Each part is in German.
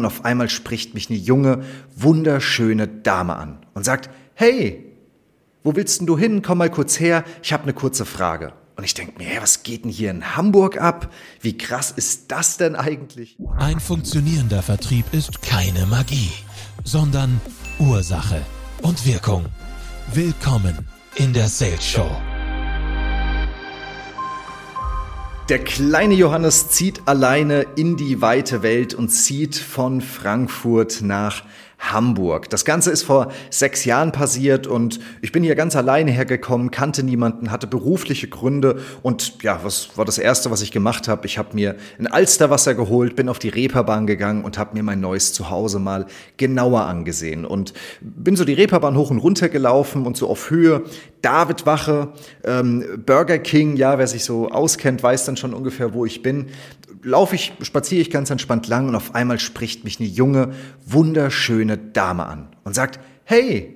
Und auf einmal spricht mich eine junge, wunderschöne Dame an und sagt, hey, wo willst denn du hin? Komm mal kurz her, ich habe eine kurze Frage. Und ich denke mir, hey, was geht denn hier in Hamburg ab? Wie krass ist das denn eigentlich? Ein funktionierender Vertrieb ist keine Magie, sondern Ursache und Wirkung. Willkommen in der Sales Show. Der kleine Johannes zieht alleine in die weite Welt und zieht von Frankfurt nach Hamburg. Das Ganze ist vor sechs Jahren passiert und ich bin hier ganz alleine hergekommen, kannte niemanden, hatte berufliche Gründe und ja, was war das Erste, was ich gemacht habe? Ich habe mir ein Alsterwasser geholt, bin auf die Reeperbahn gegangen und habe mir mein neues Zuhause mal genauer angesehen und bin so die Reeperbahn hoch und runter gelaufen und so auf Höhe David Wache, ähm, Burger King, ja, wer sich so auskennt, weiß dann schon ungefähr, wo ich bin laufe ich, spaziere ich ganz entspannt lang und auf einmal spricht mich eine junge, wunderschöne Dame an und sagt, hey,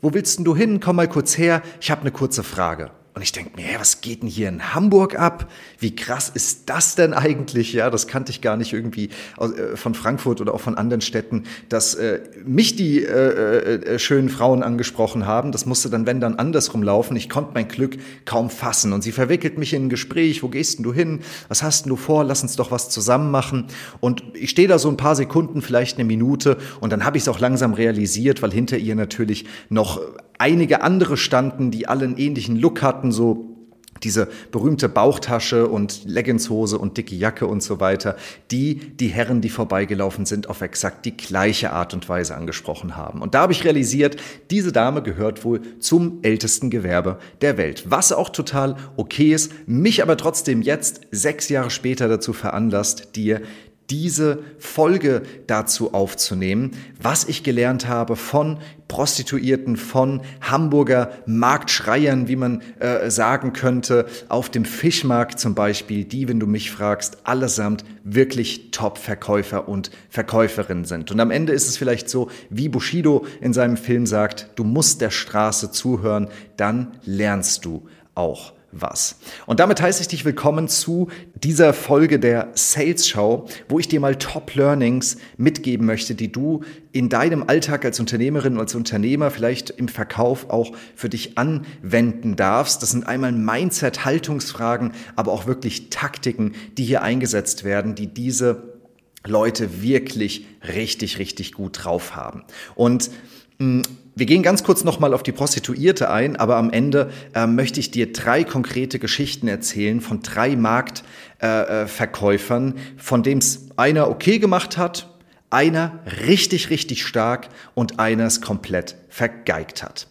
wo willst denn du hin? Komm mal kurz her, ich habe eine kurze Frage. Und ich denke mir, hey, was geht denn hier in Hamburg ab? Wie krass ist das denn eigentlich? Ja, das kannte ich gar nicht irgendwie äh, von Frankfurt oder auch von anderen Städten, dass äh, mich die äh, äh, äh, schönen Frauen angesprochen haben. Das musste dann, wenn dann, andersrum laufen. Ich konnte mein Glück kaum fassen. Und sie verwickelt mich in ein Gespräch. Wo gehst denn du hin? Was hast denn du vor? Lass uns doch was zusammen machen. Und ich stehe da so ein paar Sekunden, vielleicht eine Minute. Und dann habe ich es auch langsam realisiert, weil hinter ihr natürlich noch einige andere standen, die alle einen ähnlichen Look hatten, so diese berühmte Bauchtasche und Leggingshose und dicke Jacke und so weiter, die die Herren, die vorbeigelaufen sind, auf exakt die gleiche Art und Weise angesprochen haben. Und da habe ich realisiert, diese Dame gehört wohl zum ältesten Gewerbe der Welt. Was auch total okay ist, mich aber trotzdem jetzt, sechs Jahre später, dazu veranlasst, dir diese Folge dazu aufzunehmen, was ich gelernt habe von Prostituierten, von Hamburger Marktschreiern, wie man äh, sagen könnte, auf dem Fischmarkt zum Beispiel, die, wenn du mich fragst, allesamt wirklich Top-Verkäufer und Verkäuferinnen sind. Und am Ende ist es vielleicht so, wie Bushido in seinem Film sagt, du musst der Straße zuhören, dann lernst du auch was. Und damit heiße ich dich willkommen zu dieser Folge der Sales Show, wo ich dir mal Top Learnings mitgeben möchte, die du in deinem Alltag als Unternehmerin als Unternehmer vielleicht im Verkauf auch für dich anwenden darfst. Das sind einmal Mindset, Haltungsfragen, aber auch wirklich Taktiken, die hier eingesetzt werden, die diese Leute wirklich richtig, richtig gut drauf haben. Und mh, hm, wir gehen ganz kurz nochmal auf die Prostituierte ein, aber am Ende äh, möchte ich dir drei konkrete Geschichten erzählen von drei Marktverkäufern, äh, von dem es einer okay gemacht hat, einer richtig, richtig stark und einer es komplett vergeigt hat.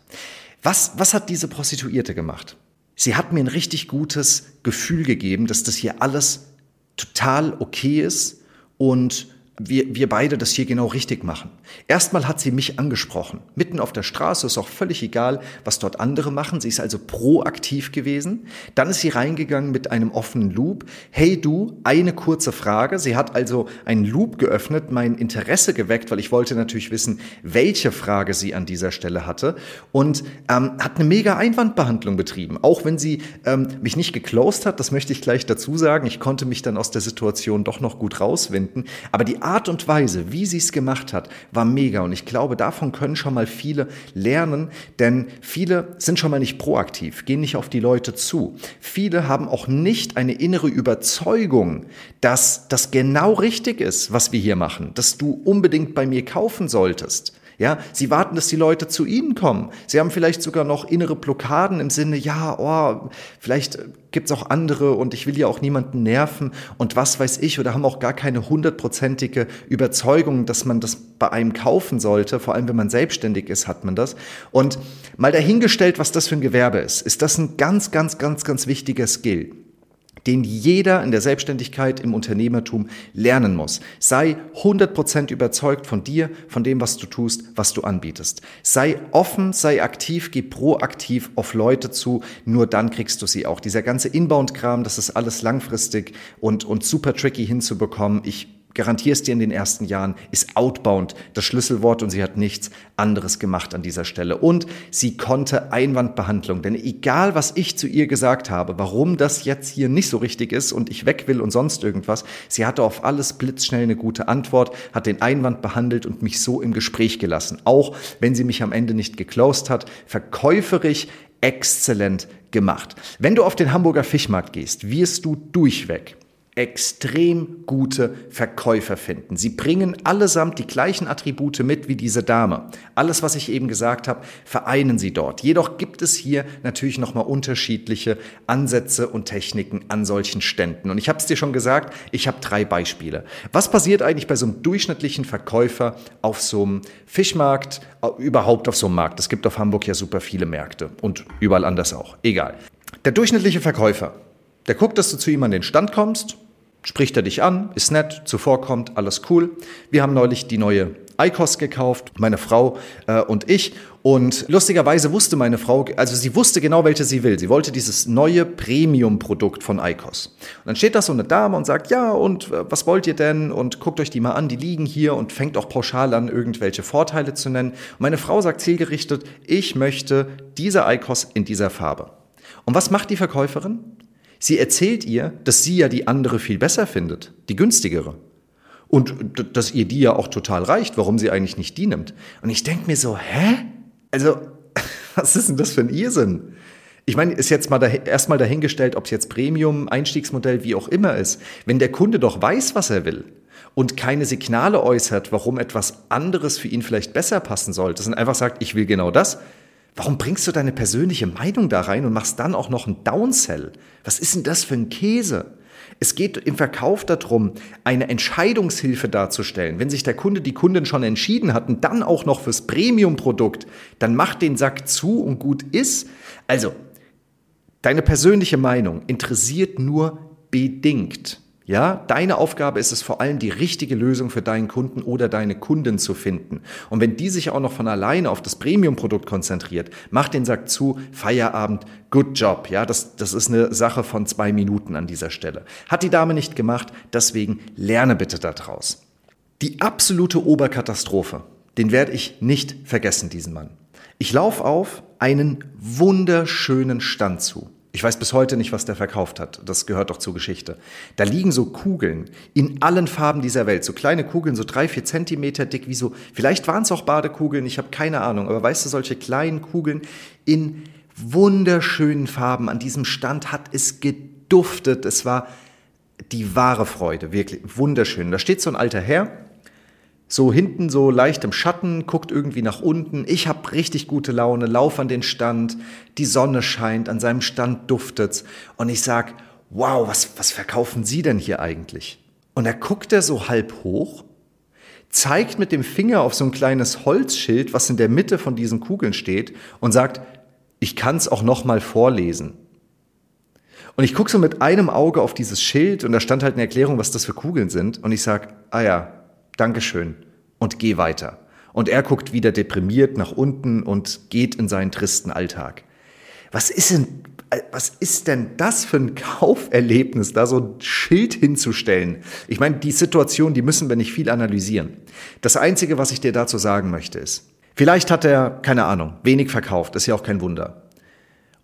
Was, was hat diese Prostituierte gemacht? Sie hat mir ein richtig gutes Gefühl gegeben, dass das hier alles total okay ist und wir, wir beide das hier genau richtig machen. Erstmal hat sie mich angesprochen. Mitten auf der Straße ist auch völlig egal, was dort andere machen. Sie ist also proaktiv gewesen. Dann ist sie reingegangen mit einem offenen Loop. Hey du, eine kurze Frage. Sie hat also einen Loop geöffnet, mein Interesse geweckt, weil ich wollte natürlich wissen, welche Frage sie an dieser Stelle hatte. Und ähm, hat eine mega Einwandbehandlung betrieben. Auch wenn sie ähm, mich nicht geclosed hat, das möchte ich gleich dazu sagen. Ich konnte mich dann aus der Situation doch noch gut rauswinden. Aber die Art und Weise, wie sie es gemacht hat, war mega. Und ich glaube, davon können schon mal viele lernen, denn viele sind schon mal nicht proaktiv, gehen nicht auf die Leute zu. Viele haben auch nicht eine innere Überzeugung, dass das genau richtig ist, was wir hier machen, dass du unbedingt bei mir kaufen solltest. Ja, sie warten, dass die Leute zu ihnen kommen. Sie haben vielleicht sogar noch innere Blockaden im Sinne, ja, oh, vielleicht gibt's auch andere und ich will ja auch niemanden nerven und was weiß ich oder haben auch gar keine hundertprozentige Überzeugung, dass man das bei einem kaufen sollte. Vor allem, wenn man selbstständig ist, hat man das. Und mal dahingestellt, was das für ein Gewerbe ist, ist das ein ganz, ganz, ganz, ganz wichtiger Skill den jeder in der Selbstständigkeit im Unternehmertum lernen muss. Sei 100% überzeugt von dir, von dem, was du tust, was du anbietest. Sei offen, sei aktiv, geh proaktiv auf Leute zu, nur dann kriegst du sie auch. Dieser ganze Inbound-Kram, das ist alles langfristig und, und super tricky hinzubekommen. Ich garantiere es dir in den ersten Jahren, ist outbound das Schlüsselwort und sie hat nichts anderes gemacht an dieser Stelle. Und sie konnte Einwandbehandlung, denn egal was ich zu ihr gesagt habe, warum das jetzt hier nicht so richtig ist und ich weg will und sonst irgendwas, sie hatte auf alles blitzschnell eine gute Antwort, hat den Einwand behandelt und mich so im Gespräch gelassen. Auch wenn sie mich am Ende nicht geclosed hat, verkäuferisch exzellent gemacht. Wenn du auf den Hamburger Fischmarkt gehst, wirst du durchweg extrem gute Verkäufer finden. Sie bringen allesamt die gleichen Attribute mit wie diese Dame. Alles, was ich eben gesagt habe, vereinen sie dort. Jedoch gibt es hier natürlich nochmal unterschiedliche Ansätze und Techniken an solchen Ständen. Und ich habe es dir schon gesagt, ich habe drei Beispiele. Was passiert eigentlich bei so einem durchschnittlichen Verkäufer auf so einem Fischmarkt, überhaupt auf so einem Markt? Es gibt auf Hamburg ja super viele Märkte und überall anders auch. Egal. Der durchschnittliche Verkäufer, der guckt, dass du zu ihm an den Stand kommst, spricht er dich an, ist nett, zuvorkommt, alles cool. Wir haben neulich die neue ICOS gekauft, meine Frau äh, und ich. Und lustigerweise wusste meine Frau, also sie wusste genau, welche sie will. Sie wollte dieses neue Premium-Produkt von ICOS. Und dann steht da so eine Dame und sagt, ja, und äh, was wollt ihr denn? Und guckt euch die mal an, die liegen hier und fängt auch pauschal an, irgendwelche Vorteile zu nennen. Und meine Frau sagt zielgerichtet, ich möchte diese ICOS in dieser Farbe. Und was macht die Verkäuferin? Sie erzählt ihr, dass sie ja die andere viel besser findet, die günstigere. Und dass ihr die ja auch total reicht, warum sie eigentlich nicht die nimmt. Und ich denke mir so, hä? Also, was ist denn das für ein Irrsinn? Ich meine, ist jetzt mal dahin, erstmal dahingestellt, ob es jetzt Premium, Einstiegsmodell, wie auch immer ist. Wenn der Kunde doch weiß, was er will und keine Signale äußert, warum etwas anderes für ihn vielleicht besser passen sollte, sondern einfach sagt, ich will genau das, Warum bringst du deine persönliche Meinung da rein und machst dann auch noch einen Downsell? Was ist denn das für ein Käse? Es geht im Verkauf darum, eine Entscheidungshilfe darzustellen. Wenn sich der Kunde, die Kundin schon entschieden hat und dann auch noch fürs Premium-Produkt, dann macht den Sack zu und gut ist. Also, deine persönliche Meinung interessiert nur bedingt. Ja, deine Aufgabe ist es vor allem, die richtige Lösung für deinen Kunden oder deine Kunden zu finden. Und wenn die sich auch noch von alleine auf das Premium-Produkt konzentriert, mach den Sack zu, Feierabend, good job. Ja, das, das ist eine Sache von zwei Minuten an dieser Stelle. Hat die Dame nicht gemacht, deswegen lerne bitte daraus. Die absolute Oberkatastrophe, den werde ich nicht vergessen, diesen Mann. Ich laufe auf einen wunderschönen Stand zu. Ich weiß bis heute nicht, was der verkauft hat. Das gehört doch zur Geschichte. Da liegen so Kugeln in allen Farben dieser Welt. So kleine Kugeln, so drei, vier Zentimeter dick, wie so, vielleicht waren es auch Badekugeln, ich habe keine Ahnung. Aber weißt du, solche kleinen Kugeln in wunderschönen Farben. An diesem Stand hat es geduftet. Es war die wahre Freude, wirklich wunderschön. Da steht so ein alter Herr, so hinten so leicht im Schatten, guckt irgendwie nach unten. Ich habe richtig gute Laune, lauf an den Stand, die Sonne scheint, an seinem Stand duftet's und ich sag, wow, was, was verkaufen Sie denn hier eigentlich? Und er guckt er so halb hoch, zeigt mit dem Finger auf so ein kleines Holzschild, was in der Mitte von diesen Kugeln steht und sagt, ich kann's auch noch mal vorlesen. Und ich guck so mit einem Auge auf dieses Schild und da stand halt eine Erklärung, was das für Kugeln sind und ich sag, ah ja, Dankeschön und geh weiter. Und er guckt wieder deprimiert nach unten und geht in seinen tristen Alltag. Was ist denn, was ist denn das für ein Kauferlebnis, da so ein Schild hinzustellen? Ich meine, die Situation, die müssen wir nicht viel analysieren. Das Einzige, was ich dir dazu sagen möchte, ist, vielleicht hat er, keine Ahnung, wenig verkauft, ist ja auch kein Wunder.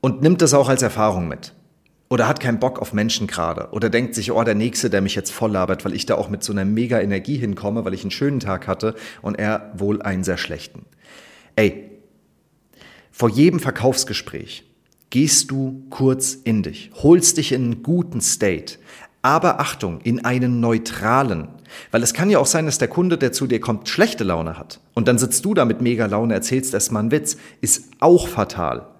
Und nimmt das auch als Erfahrung mit oder hat keinen Bock auf Menschen gerade oder denkt sich, oh, der Nächste, der mich jetzt voll labert, weil ich da auch mit so einer mega Energie hinkomme, weil ich einen schönen Tag hatte und er wohl einen sehr schlechten. Ey, vor jedem Verkaufsgespräch gehst du kurz in dich, holst dich in einen guten State, aber Achtung, in einen neutralen. Weil es kann ja auch sein, dass der Kunde, der zu dir kommt, schlechte Laune hat. Und dann sitzt du da mit mega Laune, erzählst erstmal einen Witz. Ist auch fatal.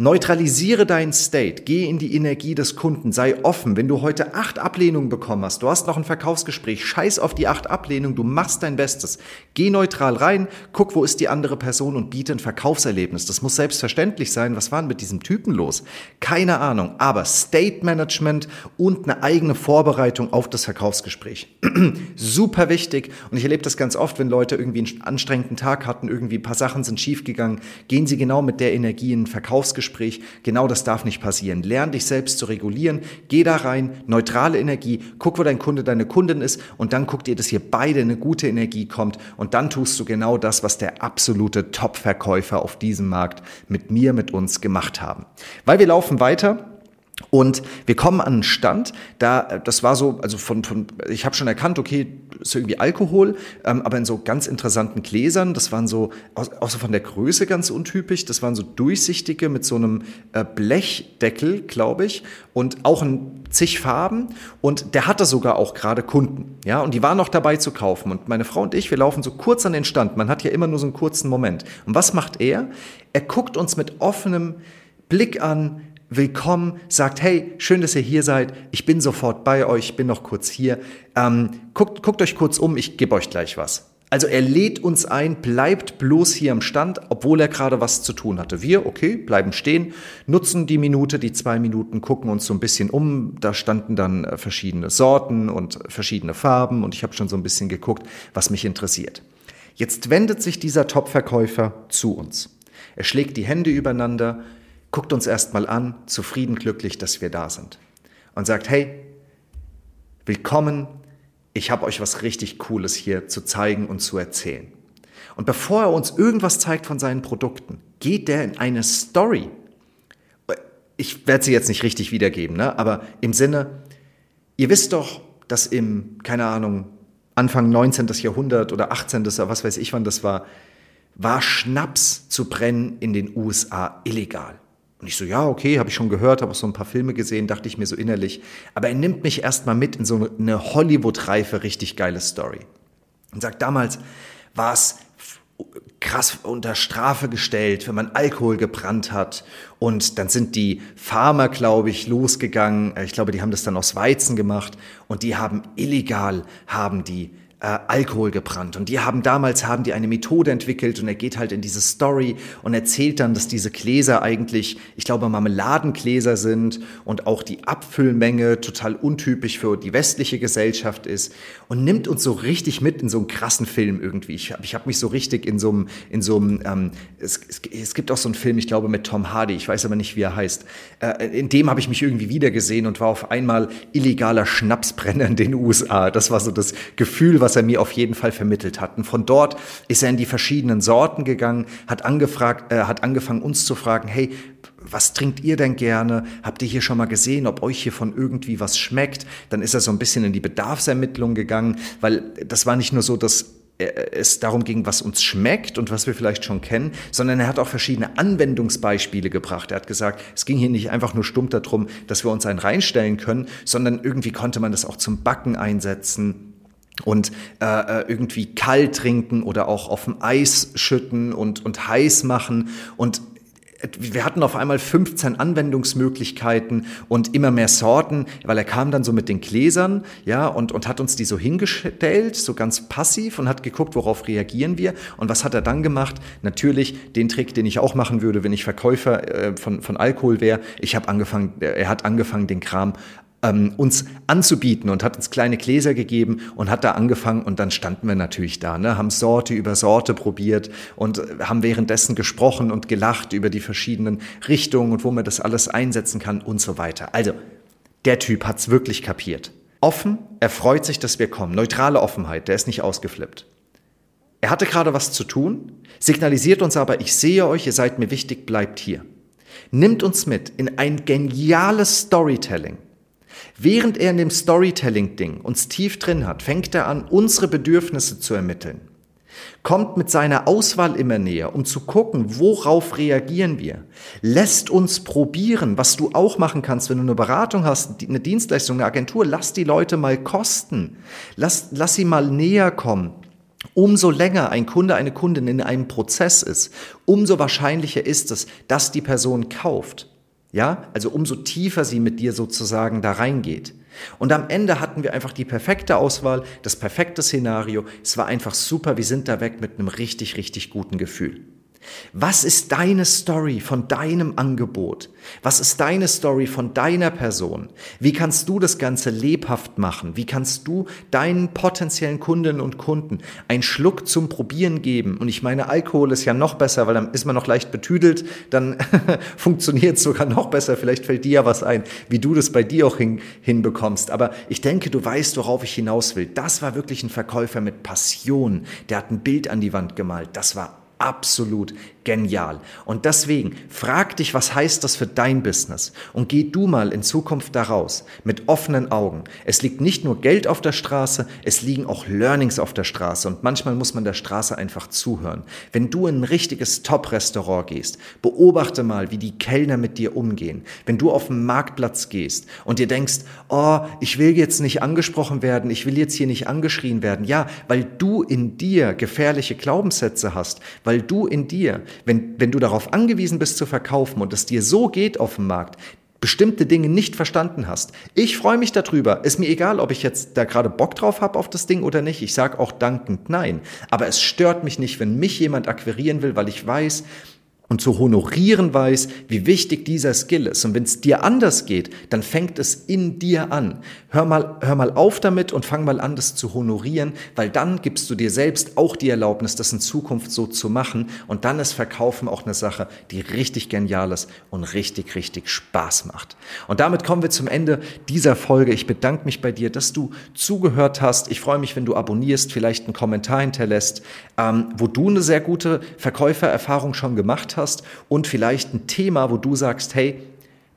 Neutralisiere deinen State, geh in die Energie des Kunden, sei offen. Wenn du heute acht Ablehnungen bekommen hast, du hast noch ein Verkaufsgespräch, scheiß auf die acht Ablehnungen, du machst dein Bestes. Geh neutral rein, guck, wo ist die andere Person und biete ein Verkaufserlebnis. Das muss selbstverständlich sein. Was war denn mit diesem Typen los? Keine Ahnung, aber State Management und eine eigene Vorbereitung auf das Verkaufsgespräch. Super wichtig und ich erlebe das ganz oft, wenn Leute irgendwie einen anstrengenden Tag hatten, irgendwie ein paar Sachen sind schiefgegangen, gehen sie genau mit der Energie in ein Verkaufsgespräch Verkaufsgespräch, genau das darf nicht passieren. Lern dich selbst zu regulieren, geh da rein, neutrale Energie, guck, wo dein Kunde, deine Kundin ist. Und dann guck dir, dass hier beide eine gute Energie kommt. Und dann tust du genau das, was der absolute Top-Verkäufer auf diesem Markt mit mir, mit uns gemacht haben. Weil wir laufen weiter und wir kommen an einen Stand, da das war so, also von, von ich habe schon erkannt, okay, ist irgendwie Alkohol, ähm, aber in so ganz interessanten Gläsern. Das waren so, außer von der Größe ganz untypisch, das waren so durchsichtige mit so einem äh, Blechdeckel, glaube ich, und auch in zig Farben. Und der hatte sogar auch gerade Kunden, ja, und die waren noch dabei zu kaufen. Und meine Frau und ich, wir laufen so kurz an den Stand. Man hat ja immer nur so einen kurzen Moment. Und was macht er? Er guckt uns mit offenem Blick an, willkommen, sagt, hey, schön, dass ihr hier seid, ich bin sofort bei euch, ich bin noch kurz hier, ähm, guckt, guckt euch kurz um, ich gebe euch gleich was. Also er lädt uns ein, bleibt bloß hier am Stand, obwohl er gerade was zu tun hatte. Wir, okay, bleiben stehen, nutzen die Minute, die zwei Minuten, gucken uns so ein bisschen um. Da standen dann äh, verschiedene Sorten und verschiedene Farben und ich habe schon so ein bisschen geguckt, was mich interessiert. Jetzt wendet sich dieser Top-Verkäufer zu uns. Er schlägt die Hände übereinander, guckt uns erstmal an, zufrieden, glücklich, dass wir da sind. Und sagt, hey, willkommen, ich habe euch was richtig Cooles hier zu zeigen und zu erzählen. Und bevor er uns irgendwas zeigt von seinen Produkten, geht der in eine Story. Ich werde sie jetzt nicht richtig wiedergeben, ne? aber im Sinne, ihr wisst doch, dass im, keine Ahnung, Anfang 19. Jahrhundert oder 18. oder was weiß ich wann das war, war Schnaps zu brennen in den USA illegal. Und ich so, ja, okay, habe ich schon gehört, habe auch so ein paar Filme gesehen, dachte ich mir so innerlich. Aber er nimmt mich erstmal mit in so eine Hollywood-reife, richtig geile Story. Und sagt, damals war es krass unter Strafe gestellt, wenn man Alkohol gebrannt hat. Und dann sind die Farmer, glaube ich, losgegangen. Ich glaube, die haben das dann aus Weizen gemacht. Und die haben illegal, haben die äh, Alkohol gebrannt. Und die haben damals haben die eine Methode entwickelt und er geht halt in diese Story und erzählt dann, dass diese Gläser eigentlich, ich glaube, Marmeladengläser sind und auch die Abfüllmenge total untypisch für die westliche Gesellschaft ist und nimmt uns so richtig mit in so einen krassen Film irgendwie. Ich habe ich hab mich so richtig in so einem, in so einem, ähm, es, es, es gibt auch so einen Film, ich glaube, mit Tom Hardy, ich weiß aber nicht, wie er heißt. Äh, in dem habe ich mich irgendwie wiedergesehen und war auf einmal illegaler Schnapsbrenner in den USA. Das war so das Gefühl, was was er mir auf jeden Fall vermittelt hat. Und von dort ist er in die verschiedenen Sorten gegangen, hat angefragt, äh, hat angefangen uns zu fragen, hey, was trinkt ihr denn gerne? Habt ihr hier schon mal gesehen, ob euch hier von irgendwie was schmeckt? Dann ist er so ein bisschen in die Bedarfsermittlung gegangen, weil das war nicht nur so, dass es darum ging, was uns schmeckt und was wir vielleicht schon kennen, sondern er hat auch verschiedene Anwendungsbeispiele gebracht. Er hat gesagt, es ging hier nicht einfach nur stumpf darum, dass wir uns einen reinstellen können, sondern irgendwie konnte man das auch zum Backen einsetzen und äh, äh, irgendwie kalt trinken oder auch auf dem Eis schütten und, und heiß machen. Und wir hatten auf einmal 15 Anwendungsmöglichkeiten und immer mehr Sorten, weil er kam dann so mit den Gläsern, ja, und, und hat uns die so hingestellt, so ganz passiv und hat geguckt, worauf reagieren wir. Und was hat er dann gemacht? Natürlich den Trick, den ich auch machen würde, wenn ich Verkäufer äh, von, von Alkohol wäre. Ich habe angefangen, er hat angefangen, den Kram ähm, uns anzubieten und hat uns kleine Gläser gegeben und hat da angefangen und dann standen wir natürlich da, ne, haben Sorte über Sorte probiert und haben währenddessen gesprochen und gelacht über die verschiedenen Richtungen und wo man das alles einsetzen kann und so weiter. Also, der Typ hat's wirklich kapiert. Offen, er freut sich, dass wir kommen. Neutrale Offenheit, der ist nicht ausgeflippt. Er hatte gerade was zu tun, signalisiert uns aber, ich sehe euch, ihr seid mir wichtig, bleibt hier. Nimmt uns mit in ein geniales Storytelling Während er in dem Storytelling-Ding uns tief drin hat, fängt er an, unsere Bedürfnisse zu ermitteln. Kommt mit seiner Auswahl immer näher, um zu gucken, worauf reagieren wir. Lässt uns probieren, was du auch machen kannst, wenn du eine Beratung hast, eine Dienstleistung, eine Agentur, lass die Leute mal kosten. Lass, lass sie mal näher kommen. Umso länger ein Kunde, eine Kundin in einem Prozess ist, umso wahrscheinlicher ist es, dass die Person kauft. Ja, also umso tiefer sie mit dir sozusagen da reingeht. Und am Ende hatten wir einfach die perfekte Auswahl, das perfekte Szenario. Es war einfach super. Wir sind da weg mit einem richtig, richtig guten Gefühl. Was ist deine Story von deinem Angebot? Was ist deine Story von deiner Person? Wie kannst du das Ganze lebhaft machen? Wie kannst du deinen potenziellen Kundinnen und Kunden einen Schluck zum Probieren geben? Und ich meine, Alkohol ist ja noch besser, weil dann ist man noch leicht betüdelt, dann funktioniert es sogar noch besser. Vielleicht fällt dir ja was ein, wie du das bei dir auch hin, hinbekommst. Aber ich denke, du weißt, worauf ich hinaus will. Das war wirklich ein Verkäufer mit Passion. Der hat ein Bild an die Wand gemalt. Das war absolut genial. Und deswegen frag dich, was heißt das für dein Business? Und geh du mal in Zukunft daraus mit offenen Augen. Es liegt nicht nur Geld auf der Straße, es liegen auch Learnings auf der Straße. Und manchmal muss man der Straße einfach zuhören. Wenn du in ein richtiges Top-Restaurant gehst, beobachte mal, wie die Kellner mit dir umgehen. Wenn du auf den Marktplatz gehst und dir denkst, oh, ich will jetzt nicht angesprochen werden, ich will jetzt hier nicht angeschrien werden. Ja, weil du in dir gefährliche Glaubenssätze hast, weil du in dir wenn, wenn du darauf angewiesen bist zu verkaufen und es dir so geht auf dem Markt, bestimmte Dinge nicht verstanden hast. Ich freue mich darüber. Ist mir egal, ob ich jetzt da gerade Bock drauf habe auf das Ding oder nicht. Ich sage auch dankend nein. Aber es stört mich nicht, wenn mich jemand akquirieren will, weil ich weiß, und zu honorieren weiß, wie wichtig dieser Skill ist. Und wenn es dir anders geht, dann fängt es in dir an. Hör mal, hör mal auf damit und fang mal an, das zu honorieren, weil dann gibst du dir selbst auch die Erlaubnis, das in Zukunft so zu machen. Und dann ist Verkaufen auch eine Sache, die richtig genial ist und richtig, richtig Spaß macht. Und damit kommen wir zum Ende dieser Folge. Ich bedanke mich bei dir, dass du zugehört hast. Ich freue mich, wenn du abonnierst, vielleicht einen Kommentar hinterlässt, ähm, wo du eine sehr gute Verkäufererfahrung schon gemacht hast hast und vielleicht ein Thema, wo du sagst, hey,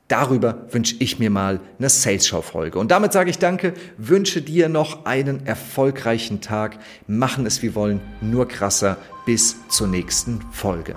darüber wünsche ich mir mal eine Sales-Show-Folge. Und damit sage ich danke, wünsche dir noch einen erfolgreichen Tag, machen es wie wollen, nur krasser, bis zur nächsten Folge.